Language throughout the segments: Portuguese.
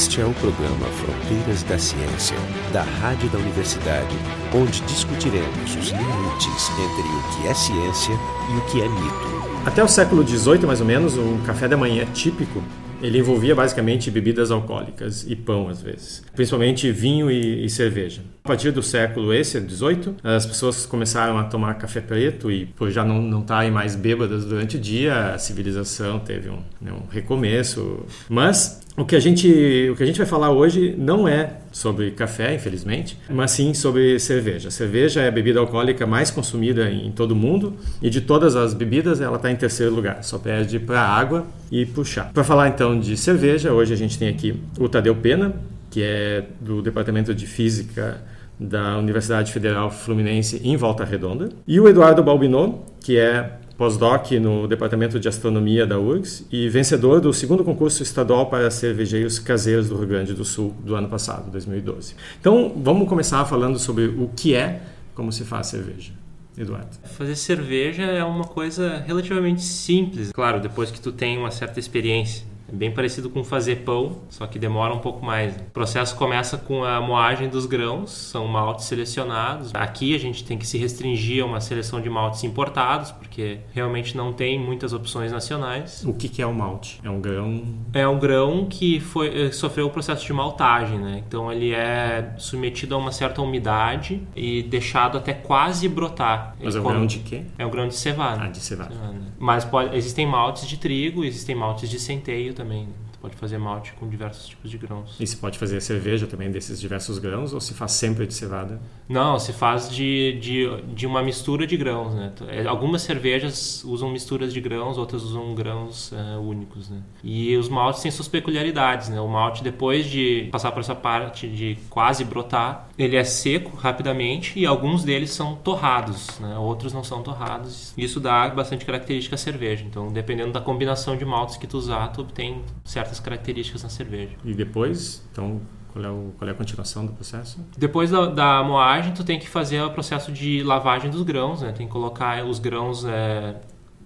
Este é o programa Fronteiras da Ciência, da Rádio da Universidade, onde discutiremos os limites entre o que é ciência e o que é mito. Até o século XVIII, mais ou menos, o café da manhã típico ele envolvia basicamente bebidas alcoólicas e pão às vezes, principalmente vinho e, e, cerveja. A partir do século esse, 18, as pessoas começaram a tomar café preto e por já não não estarem mais bêbadas durante o dia, a civilização teve um, né, um recomeço. Mas o que a gente o que a gente vai falar hoje não é sobre café, infelizmente, mas sim sobre cerveja. Cerveja é a bebida alcoólica mais consumida em todo o mundo e de todas as bebidas ela está em terceiro lugar, só perde para água e chá. Para falar então de cerveja, hoje a gente tem aqui o Tadeu Pena, que é do Departamento de Física da Universidade Federal Fluminense em Volta Redonda, e o Eduardo Balbinot, que é pós-doc no Departamento de Astronomia da URGS e vencedor do segundo concurso estadual para cervejeiros caseiros do Rio Grande do Sul do ano passado, 2012. Então, vamos começar falando sobre o que é, como se faz cerveja. Eduardo. Fazer cerveja é uma coisa relativamente simples. Claro, depois que tu tem uma certa experiência. É bem parecido com fazer pão, só que demora um pouco mais. O processo começa com a moagem dos grãos, são maltes selecionados. Aqui a gente tem que se restringir a uma seleção de maltes importados, porque realmente não tem muitas opções nacionais. O que, que é o malte? É um grão? É um grão que foi, eh, sofreu o processo de maltagem, né? Então ele é submetido a uma certa umidade e deixado até quase brotar. Mas é um grão de quê? É um grão de cevada. Ah, de cevada. cevada. Mas pode, existem maltes de trigo, existem maltes de centeio também. Tu pode fazer malte com diversos tipos de grãos. E se pode fazer cerveja também desses diversos grãos ou se faz sempre de cevada? Não, se faz de, de, de uma mistura de grãos, né? É, algumas cervejas usam misturas de grãos, outras usam grãos uh, únicos, né? E os maltes têm suas peculiaridades, né? O malte depois de passar por essa parte de quase brotar, ele é seco rapidamente e alguns deles são torrados, né? Outros não são torrados. Isso dá bastante característica à cerveja. Então, dependendo da combinação de maltes que tu usar, tu obtém certas características na cerveja. E depois, então, qual é, o, qual é a continuação do processo? Depois da, da, moagem, tu tem que fazer o processo de lavagem dos grãos, né? Tem que colocar os grãos é,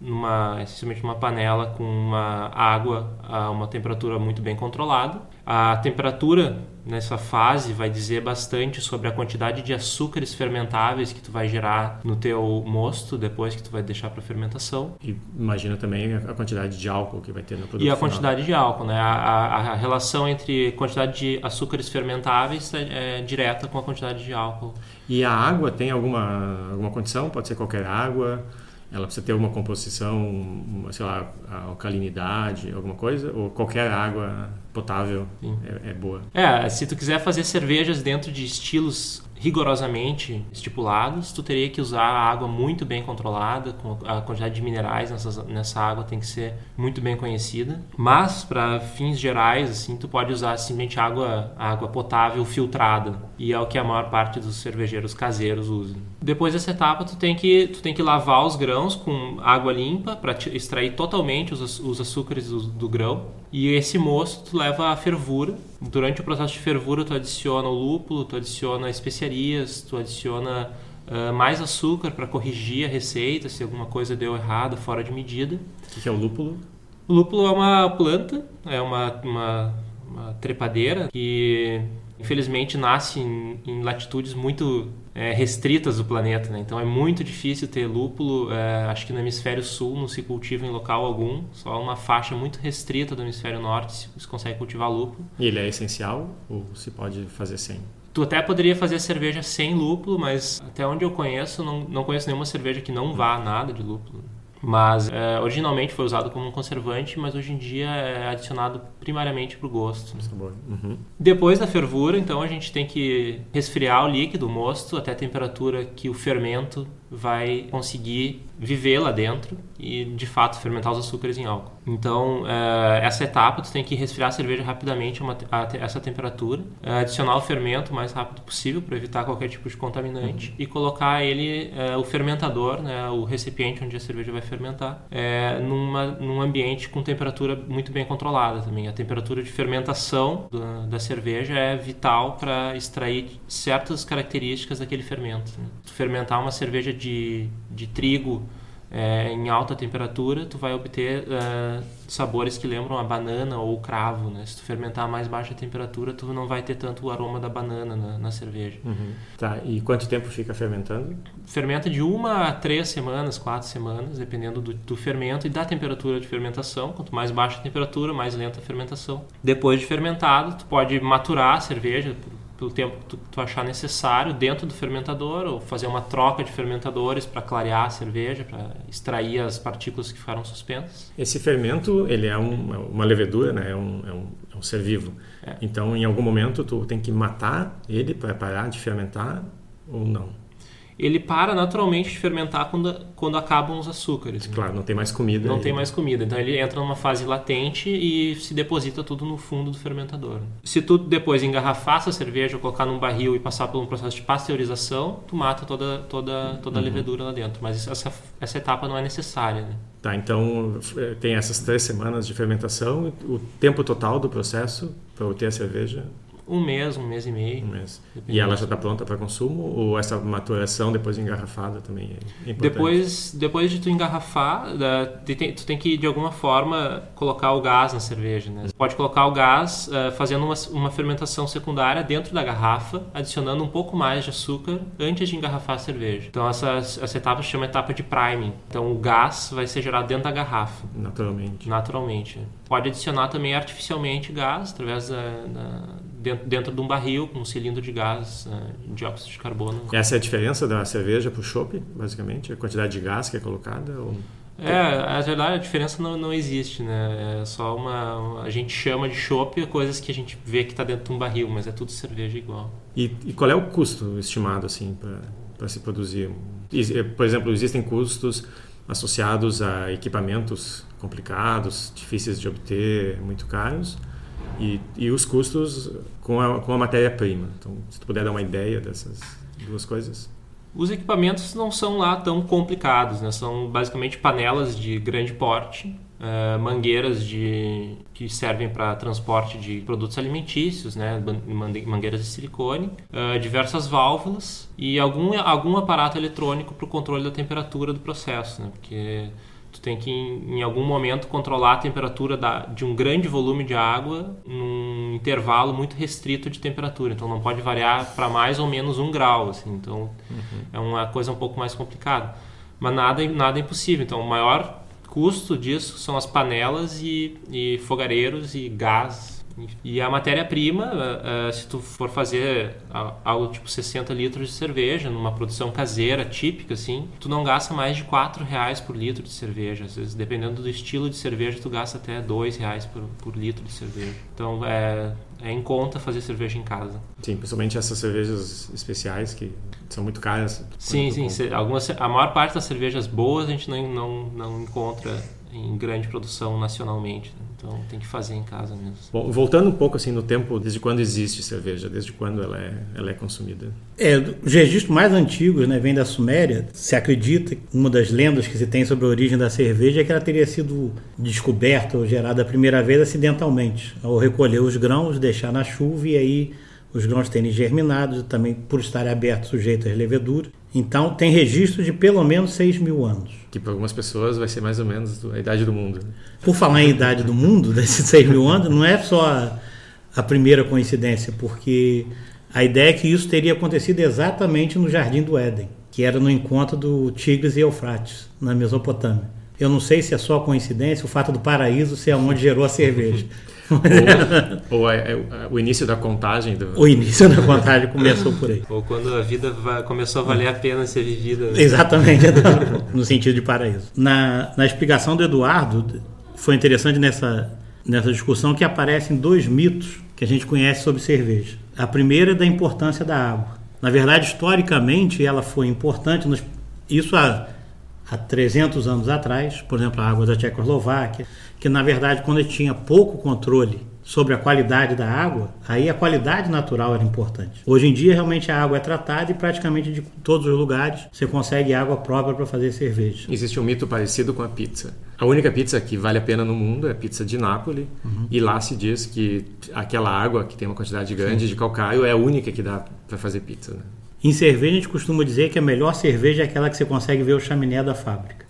numa, essencialmente numa panela com uma água a uma temperatura muito bem controlada. A temperatura nessa fase vai dizer bastante sobre a quantidade de açúcares fermentáveis que tu vai gerar no teu mosto depois que tu vai deixar para fermentação. E imagina também a quantidade de álcool que vai ter no produto E a final. quantidade de álcool, né? A, a, a, relação entre quantidade de açúcares fermentáveis é, é, direta com a quantidade de álcool. E a água tem alguma, alguma condição? Pode ser qualquer água? Ela precisa ter alguma composição, uma, sei lá, alcalinidade, alguma coisa? Ou qualquer água potável é, é, boa? É, se tu quiser fazer cervejas dentro de estilos rigorosamente estipulados, tu teria que usar a água muito bem controlada, a quantidade de minerais nessa, nessa água tem que ser muito bem conhecida. Mas para fins gerais, assim, tu pode usar simplesmente água, água potável filtrada e é o que a maior parte dos cervejeiros caseiros usam. Depois dessa etapa, tu tem que tu tem que lavar os grãos com água limpa para extrair totalmente os, os açúcares do, do grão e esse moço tu leva a fervura. Durante o processo de fervura, tu adiciona o lúpulo, tu adiciona especiarias, tu adiciona uh, mais açúcar para corrigir a receita se alguma coisa deu errado, fora de medida. O que é o lúpulo? O lúpulo é uma planta, é uma, uma, uma trepadeira que infelizmente nasce em, em latitudes muito é, restritas do planeta, né? então é muito difícil ter lúpulo. É, acho que no hemisfério sul não se cultiva em local algum, só uma faixa muito restrita do hemisfério norte se, se consegue cultivar lúpulo. E ele é essencial ou se pode fazer sem? Tu até poderia fazer cerveja sem lúpulo, mas até onde eu conheço, não, não conheço nenhuma cerveja que não vá nada de lúpulo. Mas é, originalmente foi usado como um conservante, mas hoje em dia é adicionado primariamente para o gosto. Uhum. Depois da fervura, então a gente tem que resfriar o líquido, o mosto, até a temperatura que o fermento vai conseguir viver lá dentro e de fato fermentar os açúcares em álcool. Então eh, essa etapa tu tem que resfriar a cerveja rapidamente a, essa temperatura, eh, adicionar o fermento o mais rápido possível para evitar qualquer tipo de contaminante uhum. e colocar ele eh, o fermentador, né, o recipiente onde a cerveja vai fermentar, numa, num ambiente com temperatura muito bem controlada também. A temperatura de fermentação da, da cerveja é vital para extrair certas características daquele fermento. Né? Fermentar uma cerveja de, de trigo é, em alta temperatura, tu vai obter uh, sabores que lembram a banana ou o cravo, né? Se tu fermentar a mais baixa temperatura, tu não vai ter tanto o aroma da banana na, na cerveja. Uhum. Tá, e quanto tempo fica fermentando? Fermenta de uma a três semanas, quatro semanas, dependendo do, do fermento e da temperatura de fermentação. Quanto mais baixa a temperatura, mais lenta a fermentação. Depois de fermentado, tu pode maturar a cerveja por pelo tempo que tu, tu, achar necessário dentro do fermentador ou fazer uma troca de fermentadores para clarear a cerveja, para extrair as partículas que ficaram suspensas. Esse fermento ele é um, é uma levedura, né? é, um, é, um, é um ser vivo. É. Então, em algum momento, tu tem que matar ele para parar de fermentar ou não? Ele para naturalmente de fermentar quando, quando acabam os açúcares. Claro, não tem mais comida. Não aí. tem mais comida. Então ele entra numa fase latente e se deposita tudo no fundo do fermentador. Se tu depois engarrafar essa cerveja, colocar num barril e passar por um processo de pasteurização, tu mata toda, toda, toda a uhum. levedura lá dentro. Mas essa, essa etapa não é necessária. Né? Tá, então eh, tem essas três semanas de fermentação. O tempo total do processo para obter a cerveja um mês, um mês e meio. Um mês. E ela já está pronta para consumo ou essa maturação depois engarrafada também é importante? Depois, depois de tu engarrafar, tu tem que de alguma forma colocar o gás na cerveja. Né? Você pode colocar o gás uh, fazendo uma, uma fermentação secundária dentro da garrafa, adicionando um pouco mais de açúcar antes de engarrafar a cerveja. Então essa, essa etapa se chama etapa de priming. Então o gás vai ser gerado dentro da garrafa. Naturalmente. Naturalmente. Pode adicionar também artificialmente gás através da, da dentro, dentro de um barril com um cilindro de gás, uh, dióxido de carbono. Essa é a diferença da cerveja para o chopp, basicamente? A quantidade de gás que é colocada? Ou... É, a verdade, a diferença não, não existe, né? É só uma, A gente chama de chopp coisas que a gente vê que está dentro de um barril, mas é tudo cerveja igual. E, e qual é o custo estimado, assim, para se produzir? Por exemplo, existem custos associados a equipamentos complicados, difíceis de obter, muito caros e, e os custos com a, com a matéria-prima. Então, se tu puder dar uma ideia dessas duas coisas. Os equipamentos não são lá tão complicados, né? são basicamente panelas de grande porte, uh, mangueiras de, que servem para transporte de produtos alimentícios, né? mangueiras de silicone, uh, diversas válvulas e algum, algum aparato eletrônico para o controle da temperatura do processo, né? porque tem que em, algum momento controlar a temperatura da, de um grande volume de água num intervalo muito restrito de temperatura. Então não pode variar para mais ou menos um grau assim. Então uhum. é uma coisa um pouco mais complicada. Mas nada nada é impossível. Então o maior custo disso são as panelas e, e fogareiros e gás e a matéria-prima, uh, uh, se tu for fazer algo tipo 60 litros de cerveja, numa produção caseira, típica, assim, tu não gasta mais de 4 reais por litro de cerveja. Às vezes, dependendo do estilo de cerveja, tu gasta até 2 reais por, por litro de cerveja. Então, é, é em conta fazer cerveja em casa. Sim, principalmente essas cervejas especiais que são muito caras. Sim, sim. Algumas, a maior parte das cervejas boas a gente não, não, não encontra em grande produção nacionalmente. Né? Então tem que fazer em casa mesmo. Bom, voltando um pouco assim no tempo, desde quando existe cerveja, desde quando ela é, ela é consumida? É, os registros mais antigos, né, vem da Suméria. Se acredita que uma das lendas que se tem sobre a origem da cerveja é que ela teria sido descoberta ou gerada a primeira vez acidentalmente, ao recolher os grãos, deixar na chuva e aí os grãos terem germinado, também por estarem abertos sujeitos às leveduras. Então, tem registro de pelo menos 6 mil anos. Que para algumas pessoas vai ser mais ou menos a idade do mundo. Né? Por falar em idade do mundo, desses 6 mil anos, não é só a, a primeira coincidência, porque a ideia é que isso teria acontecido exatamente no Jardim do Éden, que era no encontro do Tigres e Eufrates, na Mesopotâmia. Eu não sei se é só coincidência o fato do paraíso ser onde gerou a cerveja. ou, ou é, é, o início da contagem. Do... O início da contagem começou por aí. Ou quando a vida começou a valer a pena ser vivida. Né? Exatamente, no sentido de paraíso. Na, na explicação do Eduardo, foi interessante nessa, nessa discussão que aparecem dois mitos que a gente conhece sobre cerveja. A primeira é da importância da água. Na verdade, historicamente, ela foi importante. Nos, isso há, há 300 anos atrás, por exemplo, a água da Tchecoslováquia, que na verdade quando tinha pouco controle sobre a qualidade da água, aí a qualidade natural era importante. Hoje em dia realmente a água é tratada e praticamente de todos os lugares você consegue água própria para fazer cerveja. Existe um mito parecido com a pizza. A única pizza que vale a pena no mundo é a pizza de Nápoles uhum. e lá se diz que aquela água que tem uma quantidade grande Sim. de calcário é a única que dá para fazer pizza. Né? Em cerveja a gente costuma dizer que a melhor cerveja é aquela que você consegue ver o chaminé da fábrica.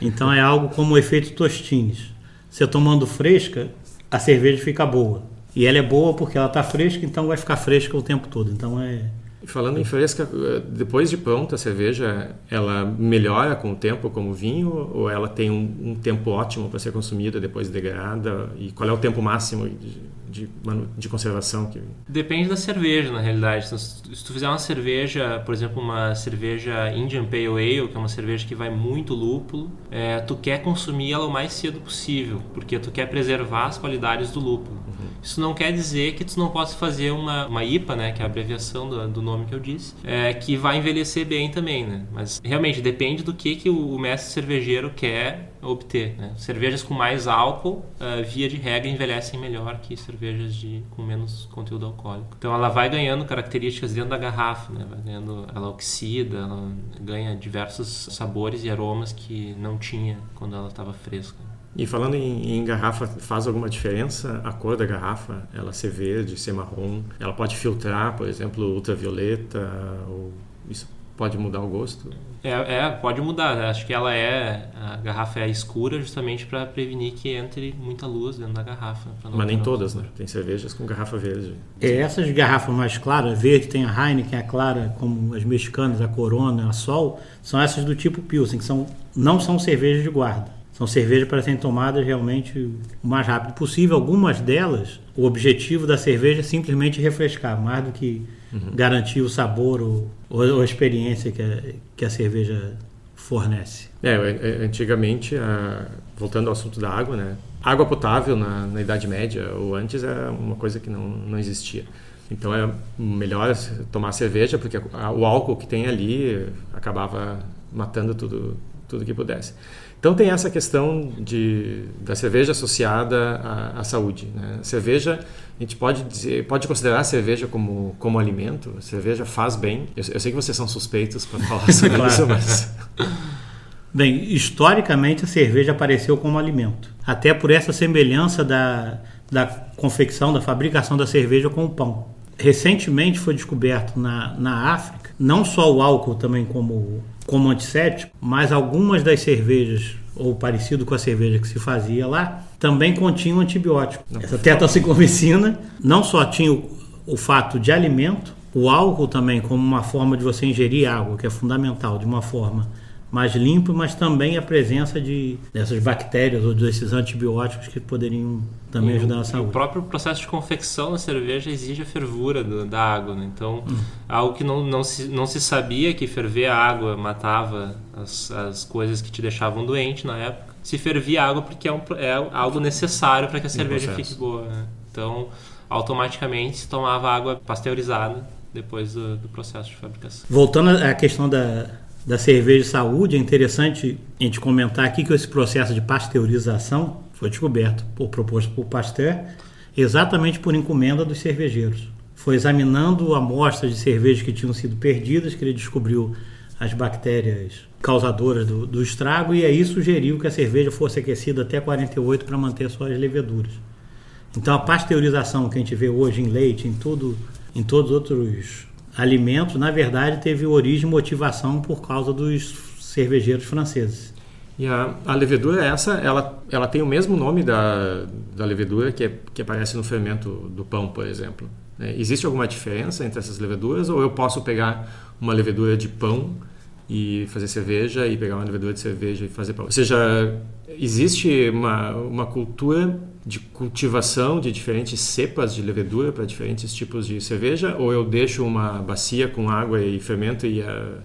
Então é algo como o efeito tostines. Você tomando fresca, a cerveja fica boa. E ela é boa porque ela está fresca, então vai ficar fresca o tempo todo. Então é. Falando em fresca, depois de pronta a cerveja, ela melhora com o tempo como vinho ou ela tem um, um tempo ótimo para ser consumida depois degrada? E qual é o tempo máximo de, de, de conservação? Que... Depende da cerveja, na realidade. Se tu fizer uma cerveja, por exemplo, uma cerveja Indian Pale Ale, que é uma cerveja que vai muito lúpulo, é, tu quer consumir ela o mais cedo possível, porque tu quer preservar as qualidades do lúpulo. Uhum. Isso não quer dizer que tu não possa fazer uma, uma IPA, né, que é a abreviação do, do nome que eu disse, é, que vai envelhecer bem também, né? Mas realmente depende do que, que o, mestre cervejeiro quer obter. Né? Cervejas com mais álcool, uh, via de regra, envelhecem melhor que cervejas de, com menos conteúdo alcoólico. Então ela vai ganhando características dentro da garrafa, né? vai ganhando, ela oxida, ela ganha diversos sabores e aromas que não tinha quando ela estava fresca. E falando em, em, garrafa, faz alguma diferença a cor da garrafa? Ela ser verde, ser marrom? Ela pode filtrar, por exemplo, ultravioleta? Ou isso pode mudar o gosto? É, é, pode mudar. Acho que ela é a garrafa é escura justamente para prevenir que entre muita luz dentro da garrafa. Mas nem todas, né? Tem cervejas com garrafa verde. É, essas garrafas mais claras, verde, tem a Heineken, a clara, como as mexicanas, a Corona, a Sol, são essas do tipo Pilsen, que são, não são cervejas de guarda. São cervejas para serem tomadas realmente o mais rápido possível. Algumas delas, o objetivo da cerveja é simplesmente refrescar, mais do que uhum. garantir o sabor ou, ou, a experiência que a, que a cerveja fornece. É, é, antigamente, a, voltando ao assunto da água, né? Água potável na, na Idade Média ou antes era uma coisa que não, não existia. Então é melhor tomar cerveja porque o álcool que tem ali acabava matando tudo tudo que pudesse. Então tem essa questão de, da cerveja associada à, à saúde. Né? Cerveja, a gente pode dizer, pode considerar a cerveja como, como alimento. A cerveja faz bem. Eu, eu sei que vocês são suspeitos para falar sobre claro. isso, mas... Bem, historicamente a cerveja apareceu como alimento. Até por essa semelhança da, da confecção, da fabricação da cerveja com o pão. Recentemente foi descoberto na, na África, não só o álcool também como como antisséptico, mas algumas das cervejas, ou parecido com a cerveja que se fazia lá, também continham antibiótico. Não. Essa tetraciclomicina não só tinha o, o fato de alimento, o álcool também como uma forma de você ingerir água, que é fundamental, de uma forma mais limpo, mas também a presença de dessas bactérias ou desses antibióticos que poderiam também e ajudar na saúde. O próprio processo de confecção da cerveja exige a fervura do, da água, né? então hum. algo que não, não, se, não se sabia que ferver a água matava as, as coisas que te deixavam doente na época. Se fervia a água porque é, um, é algo necessário para que a cerveja fique boa. Né? Então automaticamente se tomava água pasteurizada depois do, do processo de fabricação. Voltando à questão da da cerveja de saúde, é interessante a gente comentar aqui que esse processo de pasteurização foi descoberto, por, proposto por Pasteur, exatamente por encomenda dos cervejeiros. Foi examinando amostras de cerveja que tinham sido perdidas que ele descobriu as bactérias causadoras do, do estrago e aí sugeriu que a cerveja fosse aquecida até 48 para manter suas leveduras. Então a pasteurização que a gente vê hoje em leite, em tudo, em todos os outros alimentos, na verdade, teve origem e motivação por causa dos cervejeiros franceses. E a, a levedura essa, ela, ela tem o mesmo nome da, da levedura que, é, que aparece no fermento do pão, por exemplo. É, existe alguma diferença entre essas leveduras ou eu posso pegar uma levedura de pão e fazer cerveja e pegar uma levedura de cerveja e fazer pão? Ou seja, existe uma, uma cultura de cultivação de diferentes cepas de levedura para diferentes tipos de cerveja ou eu deixo uma bacia com água e fermento e a,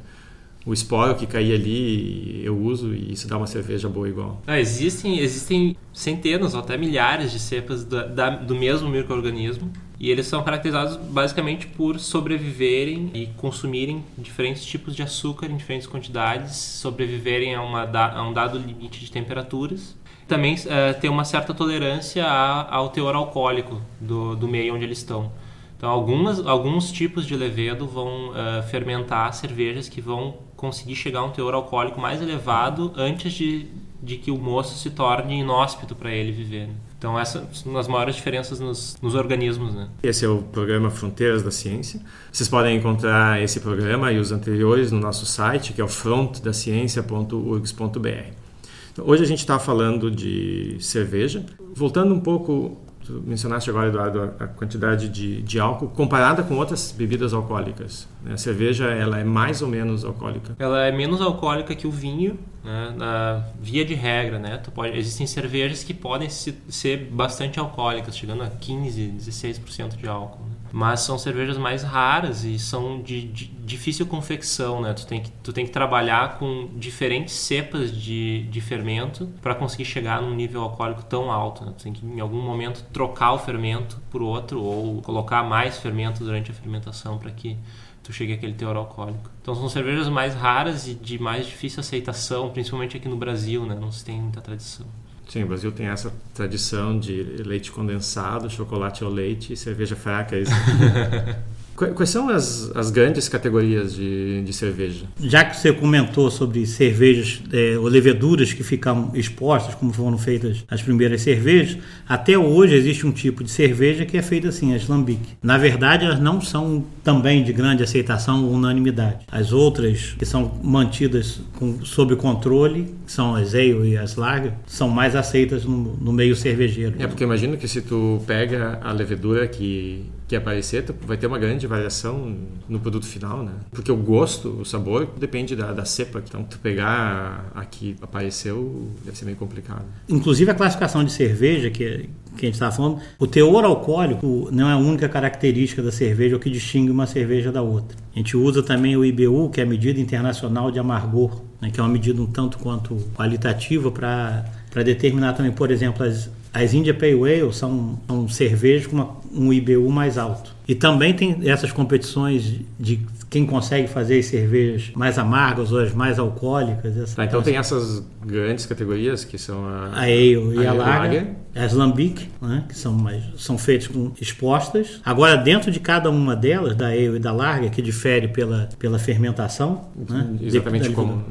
o esporo que cair ali eu uso e isso dá uma cerveja boa igual. Ah, existem, existem centenas ou até milhares de cepas da, da, do mesmo microorganismo e eles são caracterizados basicamente por sobreviverem e consumirem diferentes tipos de açúcar em diferentes quantidades, sobreviverem a, uma, a um dado limite de temperaturas também uh, ter uma certa tolerância ao teor alcoólico do, do meio onde eles estão. Então, algumas, alguns tipos de levedo vão uh, fermentar cervejas que vão conseguir chegar a um teor alcoólico mais elevado antes de, de que o moço se torne inóspito para ele viver. Né? Então, essas são as maiores diferenças nos, nos, organismos. Né? Esse é o programa Fronteiras da Ciência. Vocês podem encontrar esse programa e os anteriores no nosso site, que é o frontdaciencia.urgs.br. Hoje a gente está falando de cerveja. Voltando um pouco Tu mencionaste agora, Eduardo, a quantidade de, de álcool comparada com outras bebidas alcoólicas. Né? A cerveja ela é mais ou menos alcoólica? Ela é menos alcoólica que o vinho, né? na via de regra. Né? Pode, existem cervejas que podem ser bastante alcoólicas, chegando a 15, 16% de álcool. Mas são cervejas mais raras e são de, de, difícil confecção, né? Tu tem que, tu tem que trabalhar com diferentes cepas de, de fermento para conseguir chegar num nível alcoólico tão alto. Né? Tu tem que, em algum momento, trocar o fermento por outro ou colocar mais fermento durante a fermentação para que tu chegue àquele teor alcoólico. Então são cervejas mais raras e de mais difícil aceitação, principalmente aqui no Brasil, né? Não se tem muita tradição. Sim, o Brasil tem essa tradição de leite condensado, chocolate ao leite e cerveja fraca. É isso? Quais são as, as grandes categorias de, de cerveja? Já que você comentou sobre cervejas é, ou leveduras que ficam expostas, como foram feitas as primeiras cervejas, até hoje existe um tipo de cerveja que é feita assim, as lambique. Na verdade, elas não são também de grande aceitação ou unanimidade. As outras, que são mantidas com, sob controle, que são as ale e as lager, são mais aceitas no, no meio cervejeiro. É, porque imagino que se tu pega a levedura que que aparecer, vai ter uma grande variação no produto final, né? Porque o gosto, o sabor, depende da, da cepa. Então, tu pegar a que apareceu, deve ser meio complicado. Inclusive, a classificação de cerveja, que, que a gente estava falando, o teor alcoólico não é a única característica da cerveja, o que distingue uma cerveja da outra. A gente usa também o IBU, que é a medida internacional de amargor, né? que é uma medida um tanto quanto qualitativa para determinar também, por exemplo, as as India Pale Ale são, são cervejas com uma, um IBU mais alto. E também tem essas competições de quem consegue fazer as cervejas mais amargas ou as mais alcoólicas. Essa, tá, então tem essas grandes categorias que são a, a Ale e a, a Lager, as Lambic, né, que são, mais, são feitas com expostas. Agora, dentro de cada uma delas, da Ale e da Lager, que difere pela, pela fermentação. Né, Exatamente de, como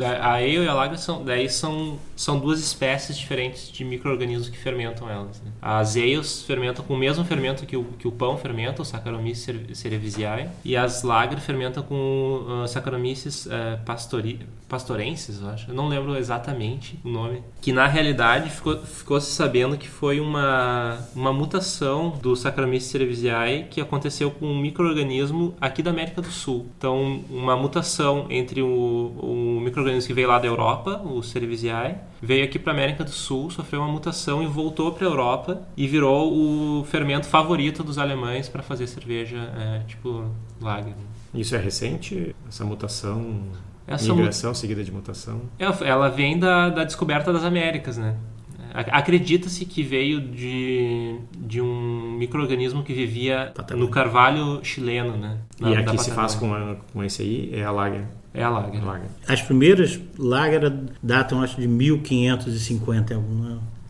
a ale e a lager são, daí são, são duas espécies diferentes de micro-organismos que fermentam elas. Né? As ales fermentam com o mesmo fermento que o, que o pão fermenta, o Saccharomyces cerevisiae, e as lager fermentam com uh, Saccharomyces uh, pastori, pastorenses, eu acho. Eu não lembro exatamente o nome. Que na realidade ficou, ficou se sabendo que foi uma, uma mutação do Saccharomyces cerevisiae que aconteceu com um microorganismo aqui da América do Sul. Então, uma mutação entre o, o microorganismo que veio lá da Europa, o cerevisiae, veio aqui para a América do Sul, sofreu uma mutação e voltou para a Europa e virou o fermento favorito dos alemães para fazer cerveja, é, tipo lager. Isso é recente, essa mutação? Essa Migração seguida de mutação? Ela vem da, da descoberta das Américas, né? Acredita-se que veio de, de um microorganismo que vivia Patagônia. no carvalho chileno, né? Na, e aqui se faz com, a, com esse aí é a lager. É a lager. lager. As primeiras lager datam, acho, de 1550,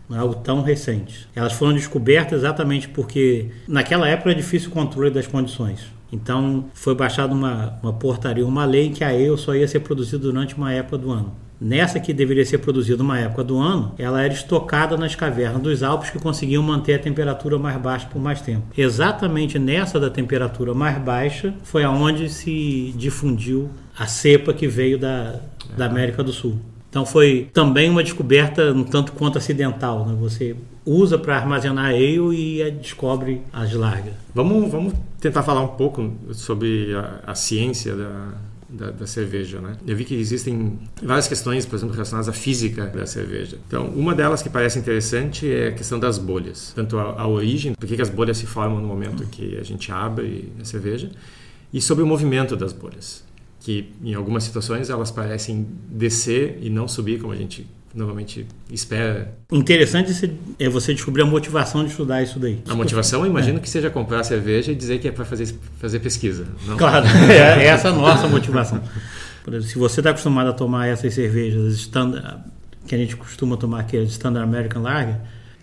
não é algo tão recente. Elas foram descobertas exatamente porque naquela época era difícil o controle das condições. Então foi baixada uma, uma portaria, uma lei que a ale só ia ser produzida durante uma época do ano. Nessa que deveria ser produzida uma época do ano, ela era estocada nas cavernas dos Alpes que conseguiam manter a temperatura mais baixa por mais tempo. Exatamente nessa da temperatura mais baixa foi aonde se difundiu a cepa que veio da, da América do Sul. Então foi também uma descoberta um tanto quanto acidental. Né? Você usa para armazenar ale e descobre as largas. Vamos, vamos tentar falar um pouco sobre a, a ciência da, da, da, cerveja, né? Eu vi que existem várias questões, por exemplo, relacionadas à física da cerveja. Então, uma delas que parece interessante é a questão das bolhas. Tanto a, a origem, por que as bolhas se formam no momento que a gente abre a cerveja, e sobre o movimento das bolhas que em algumas situações elas parecem descer e não subir como a gente normalmente espera. Interessante é você descobrir a motivação de estudar isso daí. A motivação, eu imagino é. que seja comprar cerveja e dizer que é para fazer, fazer pesquisa. Não? Claro, é, essa a nossa motivação. Exemplo, se você está acostumado a tomar essas cervejas standard, que a gente costuma tomar aqui, as Standard American Lager,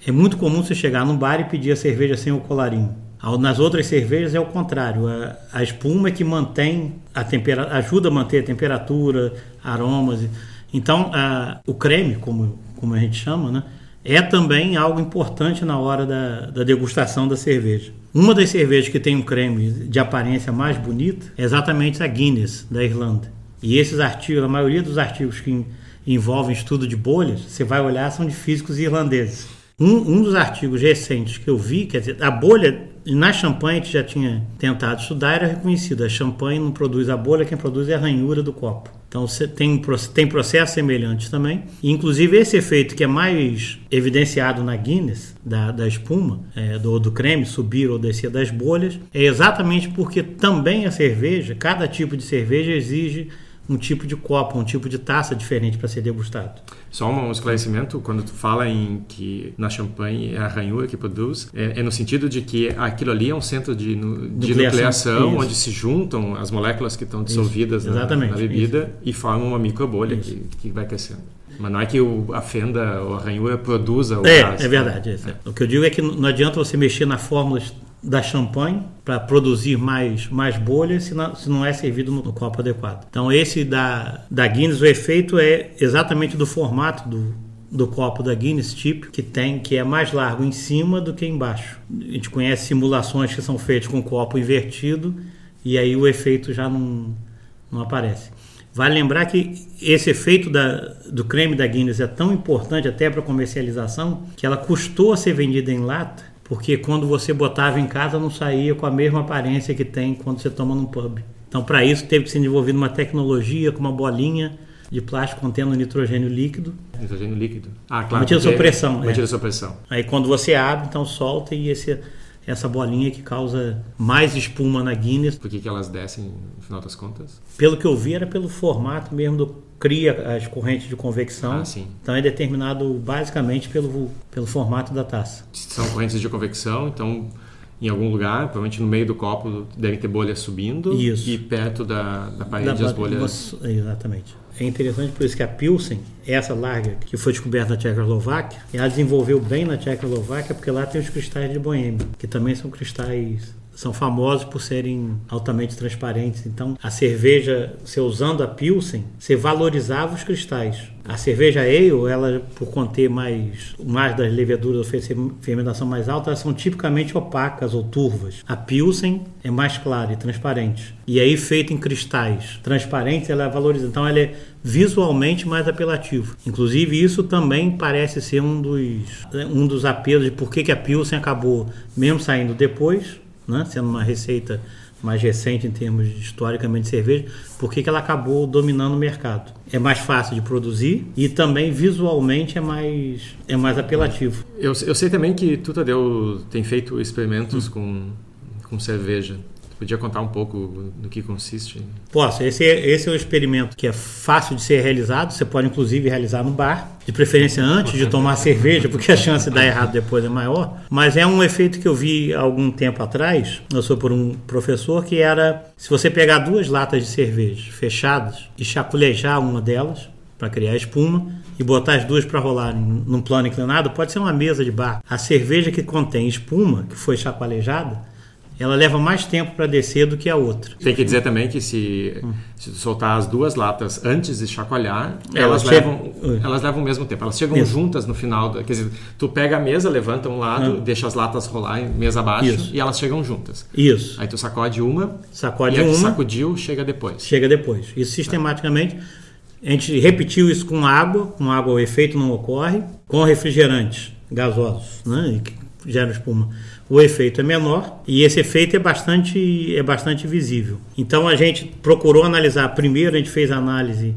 é muito comum você chegar num bar e pedir a cerveja sem o colarinho. Nas outras cervejas é o contrário. A, a espuma é que mantém a temperatura, ajuda a manter a temperatura, aromas. Então, a, o creme, como, como a gente chama, né, é também algo importante na hora da, da degustação da cerveja. Uma das cervejas que tem um creme de aparência mais bonita é exatamente a Guinness, da Irlanda. E esses artigos, a maioria dos artigos que envolvem estudo de bolhas, você vai olhar, são de físicos irlandeses. Um, um dos artigos recentes que eu vi, quer dizer, a bolha na champanhe que já tinha tentado estudar era reconhecido. A champanhe não produz a bolha, quem produz é a ranhura do copo. Então tem, tem processos semelhantes também. E, inclusive esse efeito que é mais evidenciado na Guinness, da, da espuma, é, do, do creme subir ou descer das bolhas, é exatamente porque também a cerveja, cada tipo de cerveja exige um tipo de copo, um tipo de taça diferente para ser degustado. Só um esclarecimento, quando tu fala em que na champanhe é a ranhura que produz, é, é no sentido de que aquilo ali é um centro de, de nucleação, onde se juntam as moléculas que estão dissolvidas na, na, bebida isso. e formam uma microbolha que, que vai crescendo. Mas não é que o, a fenda ou a ranhura produza o é, gás. É verdade. É. O que eu digo é que não adianta você mexer na fórmula da champanhe para produzir mais, mais bolhas se não, se não é servido no, copo adequado. Então esse da, da Guinness, o efeito é exatamente do formato do, do copo da Guinness Tip, que tem que é mais largo em cima do que embaixo. A gente conhece simulações que são feitas com copo invertido e aí o efeito já não, não aparece. Vale lembrar que esse efeito da, do creme da Guinness é tão importante até para comercialização que ela custou a ser vendida em lata porque quando você botava em casa não saía com a mesma aparência que tem quando você toma num pub. Então, para isso, teve que ser desenvolvida uma tecnologia com uma bolinha de plástico contendo nitrogênio líquido. Nitrogênio líquido. Ah, claro. Mantida sua pressão. Mantida é. sua pressão. Aí, quando você abre, então solta e esse, essa bolinha que causa mais espuma na Guinness. Por que, que elas descem, no final das contas? Pelo que eu vi, era pelo formato mesmo do cria as correntes de convecção. Ah. Então é determinado basicamente pelo, pelo formato da taça. São correntes de convecção, então em algum lugar, provavelmente no meio do copo, deve ter bolhas subindo isso. e perto da, da parede da, as bolhas. Exatamente. É interessante por isso que a Pilsen, essa larga que foi descoberta na Tchecoslováquia, ela desenvolveu bem na Tchecoslováquia porque lá tem os cristais de Boêmia, que também são cristais são famosos por serem altamente transparentes. Então, a cerveja, você usando a Pilsen, você valorizava os cristais. A cerveja ale, ela por conter mais, mais das leveduras oferecer fermentação mais alta, elas são tipicamente opacas ou turvas. A Pilsen é mais clara e transparente. E aí feita em cristais transparentes, ela é valorizada. Então ela é visualmente mais apelativo. Inclusive isso também parece ser um dos, um dos apelos de por que, que a Pilsen acabou mesmo saindo depois né? sendo uma receita mais recente em termos de, historicamente de cerveja, por que ela acabou dominando o mercado. É mais fácil de produzir e também visualmente é mais, é mais apelativo. Eu, eu sei também que tu, Tadeu, tem feito experimentos hum. com, com cerveja. Podia contar um pouco do que consiste? Posso. Esse é, esse é um experimento que é fácil de ser realizado. Você pode, inclusive, realizar no bar, de preferência antes de tomar cerveja, porque a chance de dar errado depois é maior. Mas é um efeito que eu vi algum tempo atrás. Eu sou por um professor que era: se você pegar duas latas de cerveja fechadas e chacoalhejar uma delas para criar espuma, e botar as duas para rolar num plano inclinado, pode ser uma mesa de bar. A cerveja que contém espuma, que foi chacoalhejada, ela leva mais tempo para descer do que a outra. Tem que dizer também que se, hum. se soltar as duas latas antes de chacoalhar, elas, elas levam, elas levam o mesmo tempo. Elas chegam Isso. juntas no final. quer dizer, tu pega a mesa, levanta um lado, hum. deixa as latas rolar mesa abaixo Isso. e elas chegam juntas. Isso. Aí tu sacode uma, sacode e uma, sacudiu, chega depois. Chega depois. Isso sistematicamente. A gente repetiu isso com água, com água o efeito não ocorre, com refrigerantes gasosos, né, que geram espuma o efeito é menor e esse efeito é bastante, é bastante visível. Então a gente procurou analisar, primeiro a gente fez a análise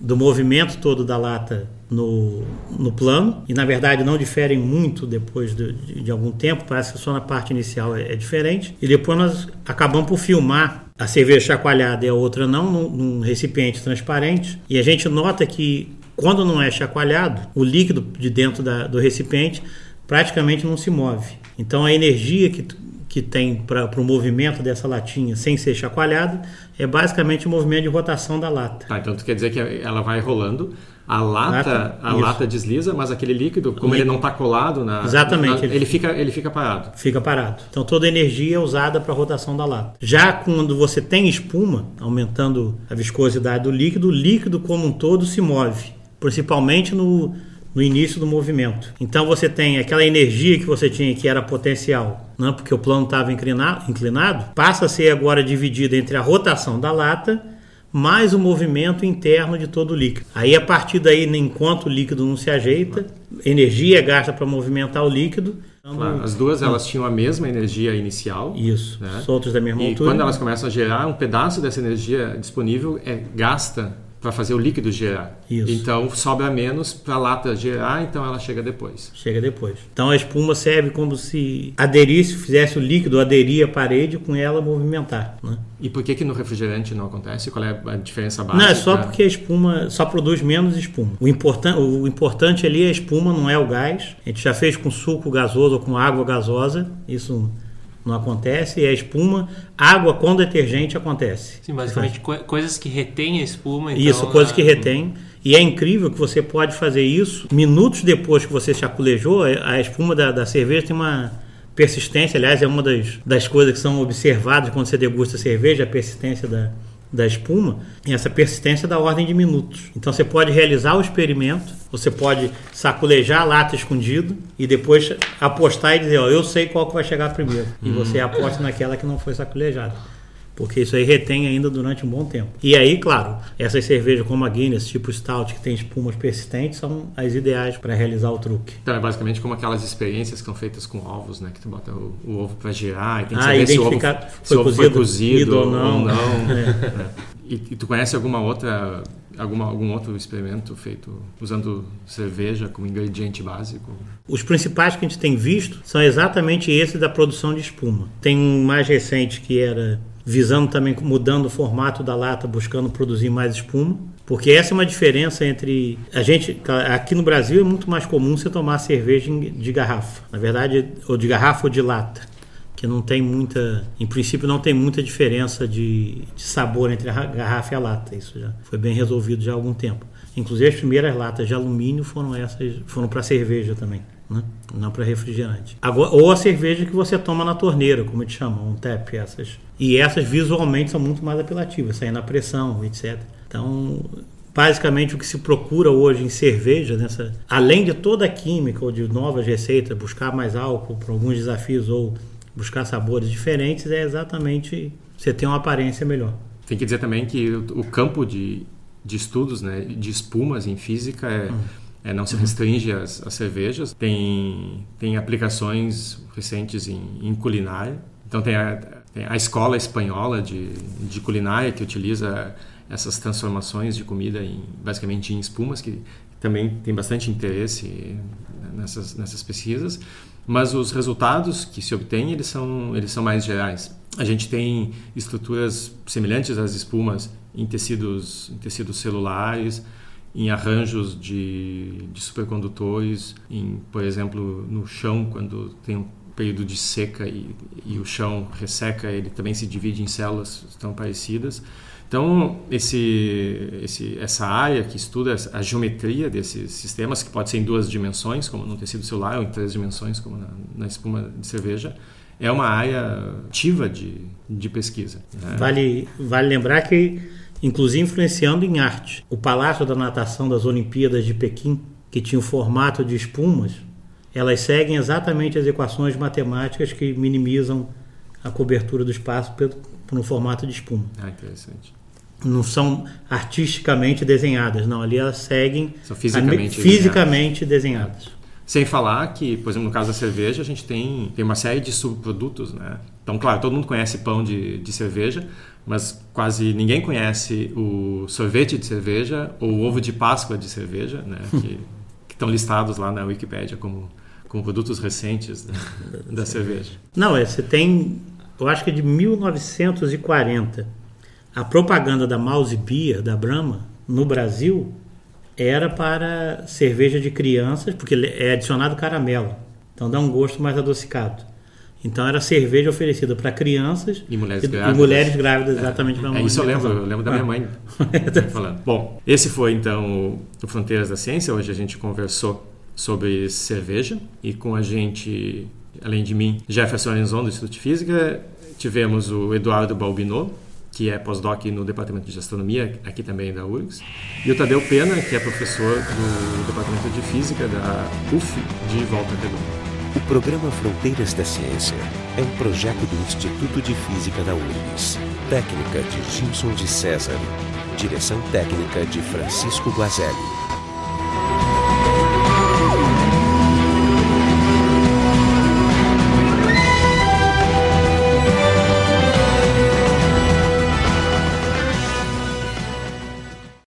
do movimento todo da lata no, no plano, e na verdade não diferem muito depois de, de, de algum tempo, parece que só na parte inicial é, é, diferente. E depois nós acabamos por filmar a cerveja chacoalhada e a outra não, num, num recipiente transparente, e a gente nota que quando não é chacoalhado, o líquido de dentro da, do recipiente praticamente não se move. Então a energia que, que tem para o movimento dessa latinha sem ser chacoalhada é basicamente o movimento de rotação da lata. Tá, então tu quer dizer que ela vai rolando, a lata, lata a lata desliza, mas aquele líquido, como líquido. ele não está colado na, Exatamente, na, ele, fica ele fica parado. Fica parado. Então toda a energia é usada para a rotação da lata. Já quando você tem espuma, aumentando a viscosidade do líquido, o líquido como um todo se move, principalmente no no início do movimento. Então você tem aquela energia que você tinha que era potencial, né, porque o plano estava inclinado, passa a ser agora dividida entre a rotação da lata mais o movimento interno de todo o líquido. Aí, a partir daí, enquanto o líquido não se ajeita, energia é gasta para movimentar o líquido. Claro, as duas elas tinham a mesma energia inicial. Isso, né? soltos da mesma E altura. quando elas começam a gerar, um pedaço dessa energia disponível é gasta para fazer o líquido gerar. Isso. Então sobra menos para a lata gerar, então ela chega depois. Chega depois. Então a espuma serve como se aderisse, fizesse o líquido aderir à parede com ela movimentar. Né? E por que que no refrigerante não acontece? Qual é a diferença básica? Não, é só porque a espuma só produz menos espuma. O, importan o importante ali é a espuma, não é o gás. A gente já fez com suco gasoso ou com água gasosa. Isso não acontece. E a espuma, água com detergente acontece. Sim, basicamente co- coisas que retêm a espuma. Então, Isso, coisas que retém. E é incrível que você pode fazer isso minutos depois que você chaculejou. A espuma da, da cerveja tem uma persistência, aliás, é uma das, das coisas que são observadas quando você degusta cerveja, a persistência da, da espuma. E essa persistência é da ordem de minutos. Então você pode realizar o experimento, você pode saculejar a lata escondido e depois apostar e dizer: Ó, eu sei qual que vai chegar primeiro. E você aposta naquela que não foi saculejada. Porque isso aí retém ainda durante um bom tempo. E aí, claro, essas cervejas como a Guinness, tipo Stout, que tem espumas persistentes, são as ideais para realizar o truque. Então é basicamente como aquelas experiências que são feitas com ovos, né? Que tu bota o, o ovo para girar e tem que Ah, saber se o ovo, identificar se foi ovo cozido, foi cozido ou não. É. né? E, e tu conhece alguma outra, alguma, algum outro experimento feito usando cerveja como ingrediente básico? Os principais que a gente tem visto são exatamente esses da produção de espuma. Tem um mais recente que era visando também mudando o formato da lata, buscando produzir mais espuma. Porque essa é uma diferença entre a gente aqui no Brasil é muito mais comum você tomar cerveja de garrafa, na verdade, ou de garrafa ou de lata, que não tem muita, em princípio não tem muita diferença de, de sabor entre a garrafa e a lata. Isso já foi bem resolvido já há algum tempo. Inclusive as primeiras latas de alumínio foram essas, foram para cerveja também. Né? Não para refrigerante. Agora, ou a cerveja que você toma na torneira, como te chamam, um tap, essas. E essas visualmente são muito mais apelativas, saem na pressão, etc. Então, basicamente o que se procura hoje em cerveja, nessa, além de toda a química ou de novas receitas, buscar mais álcool para alguns desafios ou buscar sabores diferentes, é exatamente você ter uma aparência melhor. Tem que dizer também que o, o campo de, de estudos né, de espumas em física é. Hum. É, não se restringe às, às, cervejas, tem, tem aplicações recentes em, em culinária. Então, tem a, tem a, escola espanhola de, de culinária que utiliza essas transformações de comida em, basicamente em espumas, que também tem bastante interesse nessas, nessas pesquisas. Mas os resultados que se obtêm, eles são, eles são mais gerais. A gente tem estruturas semelhantes às espumas em tecidos, em tecidos celulares, em arranjos de, de supercondutores, em, por exemplo, no chão, quando tem um período de seca e, e, o chão resseca, ele também se divide em células tão parecidas. Então, esse, esse, essa área que estuda a geometria desses sistemas, que pode ser em duas dimensões, como no tecido celular, ou em três dimensões, como na, na espuma de cerveja, é uma área ativa de, de pesquisa. Né? Vale, vale lembrar que inclusive influenciando em arte. O Palácio da Natação das Olimpíadas de Pequim, que tinha o formato de espumas, elas seguem exatamente as equações matemáticas que minimizam a cobertura do espaço no formato de espuma. Ah, interessante. Não são artisticamente desenhadas, não. Ali elas seguem são fisicamente, fisicamente desenhadas. desenhadas. Sem falar que, por exemplo, no caso da cerveja, a gente tem, tem uma série de subprodutos, né? Então, claro, todo mundo conhece pão de, de cerveja, mas quase ninguém conhece o sorvete de cerveja ou o ovo de Páscoa de cerveja, né? que, que estão listados lá na Wikipédia como, como produtos recentes da, da cerveja. Não, é, você tem, eu acho que é de 1940, a propaganda da Mouse Beer, da Brahma, no Brasil, era para cerveja de crianças, porque é adicionado caramelo, então dá um gosto mais adocicado. Então era cerveja oferecida para crianças e mulheres e, grávidas. E mulheres grávidas, exatamente é, para é, Isso eu lembro, eu lembro da minha mãe falando. Bom, esse foi então o Fronteiras da Ciência. Hoje a gente conversou sobre cerveja e com a gente, além de mim, Jefferson Arenzon do Instituto de Física, tivemos o Eduardo Balbinot, que é pós-doc no Departamento de Astronomia, aqui também da URGS, e o Tadeu Pena, que é professor do Departamento de Física da UF de Volta Redonda. O programa Fronteiras da Ciência é um projeto do Instituto de Física da URGS, técnica de Gilson de César, direção técnica de Francisco Guazelli.